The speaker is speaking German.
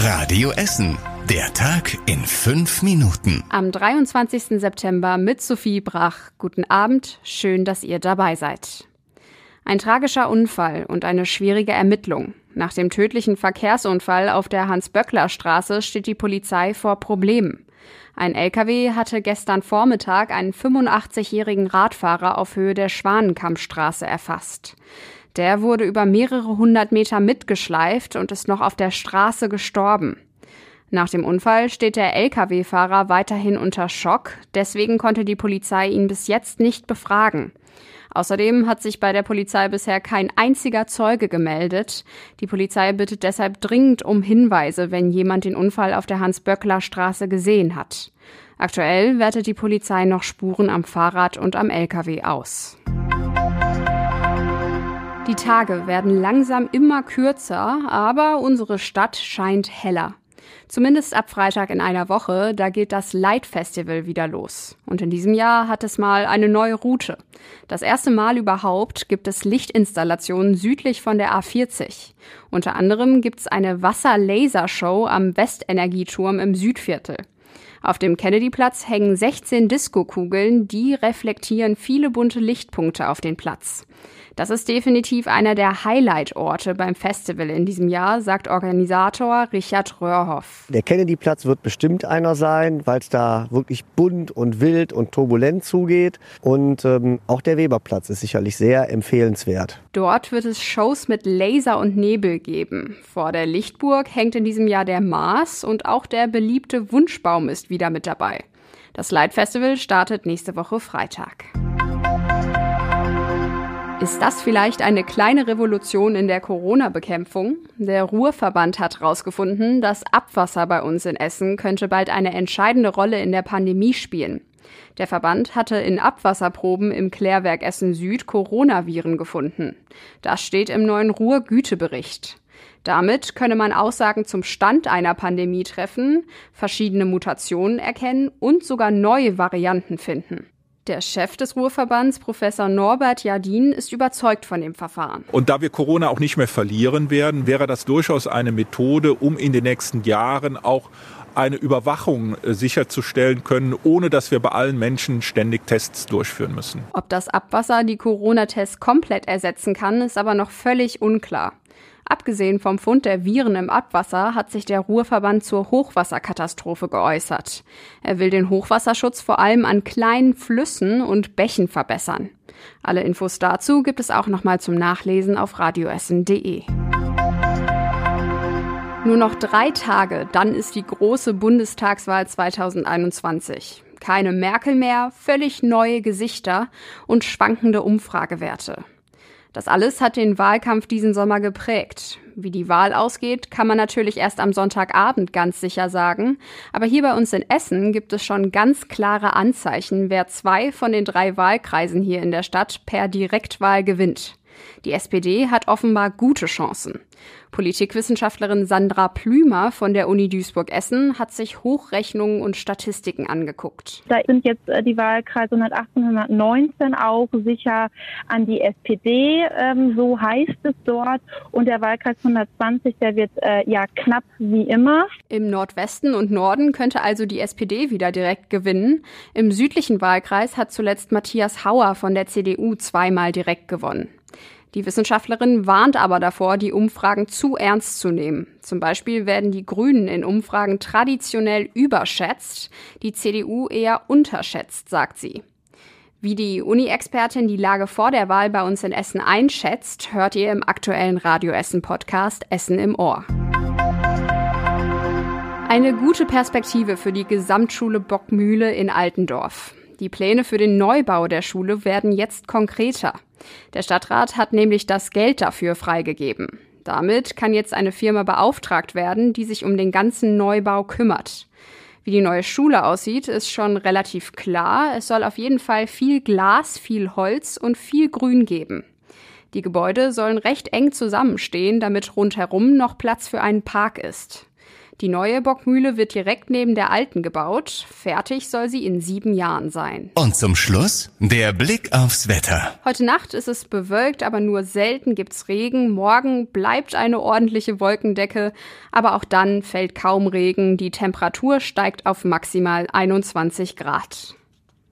Radio Essen. Der Tag in fünf Minuten. Am 23. September mit Sophie Brach. Guten Abend, schön, dass ihr dabei seid. Ein tragischer Unfall und eine schwierige Ermittlung. Nach dem tödlichen Verkehrsunfall auf der Hans-Böckler-Straße steht die Polizei vor Problemen. Ein LKW hatte gestern Vormittag einen 85-jährigen Radfahrer auf Höhe der Schwanenkammstraße erfasst. Der wurde über mehrere hundert Meter mitgeschleift und ist noch auf der Straße gestorben. Nach dem Unfall steht der Lkw-Fahrer weiterhin unter Schock, deswegen konnte die Polizei ihn bis jetzt nicht befragen. Außerdem hat sich bei der Polizei bisher kein einziger Zeuge gemeldet. Die Polizei bittet deshalb dringend um Hinweise, wenn jemand den Unfall auf der Hans-Böckler-Straße gesehen hat. Aktuell wertet die Polizei noch Spuren am Fahrrad und am Lkw aus. Die Tage werden langsam immer kürzer, aber unsere Stadt scheint heller. Zumindest ab Freitag in einer Woche, da geht das Light Festival wieder los. Und in diesem Jahr hat es mal eine neue Route. Das erste Mal überhaupt gibt es Lichtinstallationen südlich von der A40. Unter anderem gibt es eine Wasser-Laser-Show am Westenergieturm im Südviertel. Auf dem Kennedyplatz hängen 16 Diskokugeln, die reflektieren viele bunte Lichtpunkte auf den Platz. Das ist definitiv einer der Highlight-Orte beim Festival in diesem Jahr, sagt Organisator Richard Röhrhoff. Der Kennedyplatz wird bestimmt einer sein, weil es da wirklich bunt und wild und turbulent zugeht. Und ähm, auch der Weberplatz ist sicherlich sehr empfehlenswert. Dort wird es Shows mit Laser und Nebel geben. Vor der Lichtburg hängt in diesem Jahr der Mars und auch der beliebte Wunschbaum ist wieder mit dabei. Das Light Festival startet nächste Woche Freitag. Ist das vielleicht eine kleine Revolution in der Corona-Bekämpfung? Der Ruhrverband hat herausgefunden, das Abwasser bei uns in Essen könnte bald eine entscheidende Rolle in der Pandemie spielen. Der Verband hatte in Abwasserproben im Klärwerk Essen Süd Coronaviren gefunden. Das steht im neuen Ruhr-Gütebericht. Damit könne man Aussagen zum Stand einer Pandemie treffen, verschiedene Mutationen erkennen und sogar neue Varianten finden. Der Chef des Ruhrverbands, Professor Norbert Jardin, ist überzeugt von dem Verfahren. Und da wir Corona auch nicht mehr verlieren werden, wäre das durchaus eine Methode, um in den nächsten Jahren auch eine Überwachung äh, sicherzustellen können, ohne dass wir bei allen Menschen ständig Tests durchführen müssen. Ob das Abwasser die Corona-Tests komplett ersetzen kann, ist aber noch völlig unklar. Abgesehen vom Fund der Viren im Abwasser hat sich der Ruhrverband zur Hochwasserkatastrophe geäußert. Er will den Hochwasserschutz vor allem an kleinen Flüssen und Bächen verbessern. Alle Infos dazu gibt es auch nochmal zum Nachlesen auf radioessen.de. Nur noch drei Tage, dann ist die große Bundestagswahl 2021. Keine Merkel mehr, völlig neue Gesichter und schwankende Umfragewerte. Das alles hat den Wahlkampf diesen Sommer geprägt. Wie die Wahl ausgeht, kann man natürlich erst am Sonntagabend ganz sicher sagen. Aber hier bei uns in Essen gibt es schon ganz klare Anzeichen, wer zwei von den drei Wahlkreisen hier in der Stadt per Direktwahl gewinnt. Die SPD hat offenbar gute Chancen. Politikwissenschaftlerin Sandra Plümer von der Uni Duisburg-Essen hat sich Hochrechnungen und Statistiken angeguckt. Da sind jetzt äh, die Wahlkreise 118, 119 auch sicher an die SPD, ähm, so heißt es dort. Und der Wahlkreis 120, der wird äh, ja knapp wie immer. Im Nordwesten und Norden könnte also die SPD wieder direkt gewinnen. Im südlichen Wahlkreis hat zuletzt Matthias Hauer von der CDU zweimal direkt gewonnen. Die Wissenschaftlerin warnt aber davor, die Umfragen zu ernst zu nehmen. Zum Beispiel werden die Grünen in Umfragen traditionell überschätzt, die CDU eher unterschätzt, sagt sie. Wie die Uni-Expertin die Lage vor der Wahl bei uns in Essen einschätzt, hört ihr im aktuellen Radio Essen Podcast Essen im Ohr. Eine gute Perspektive für die Gesamtschule Bockmühle in Altendorf. Die Pläne für den Neubau der Schule werden jetzt konkreter. Der Stadtrat hat nämlich das Geld dafür freigegeben. Damit kann jetzt eine Firma beauftragt werden, die sich um den ganzen Neubau kümmert. Wie die neue Schule aussieht, ist schon relativ klar. Es soll auf jeden Fall viel Glas, viel Holz und viel Grün geben. Die Gebäude sollen recht eng zusammenstehen, damit rundherum noch Platz für einen Park ist. Die neue Bockmühle wird direkt neben der alten gebaut. Fertig soll sie in sieben Jahren sein. Und zum Schluss der Blick aufs Wetter. Heute Nacht ist es bewölkt, aber nur selten gibt's Regen. Morgen bleibt eine ordentliche Wolkendecke, aber auch dann fällt kaum Regen. Die Temperatur steigt auf maximal 21 Grad.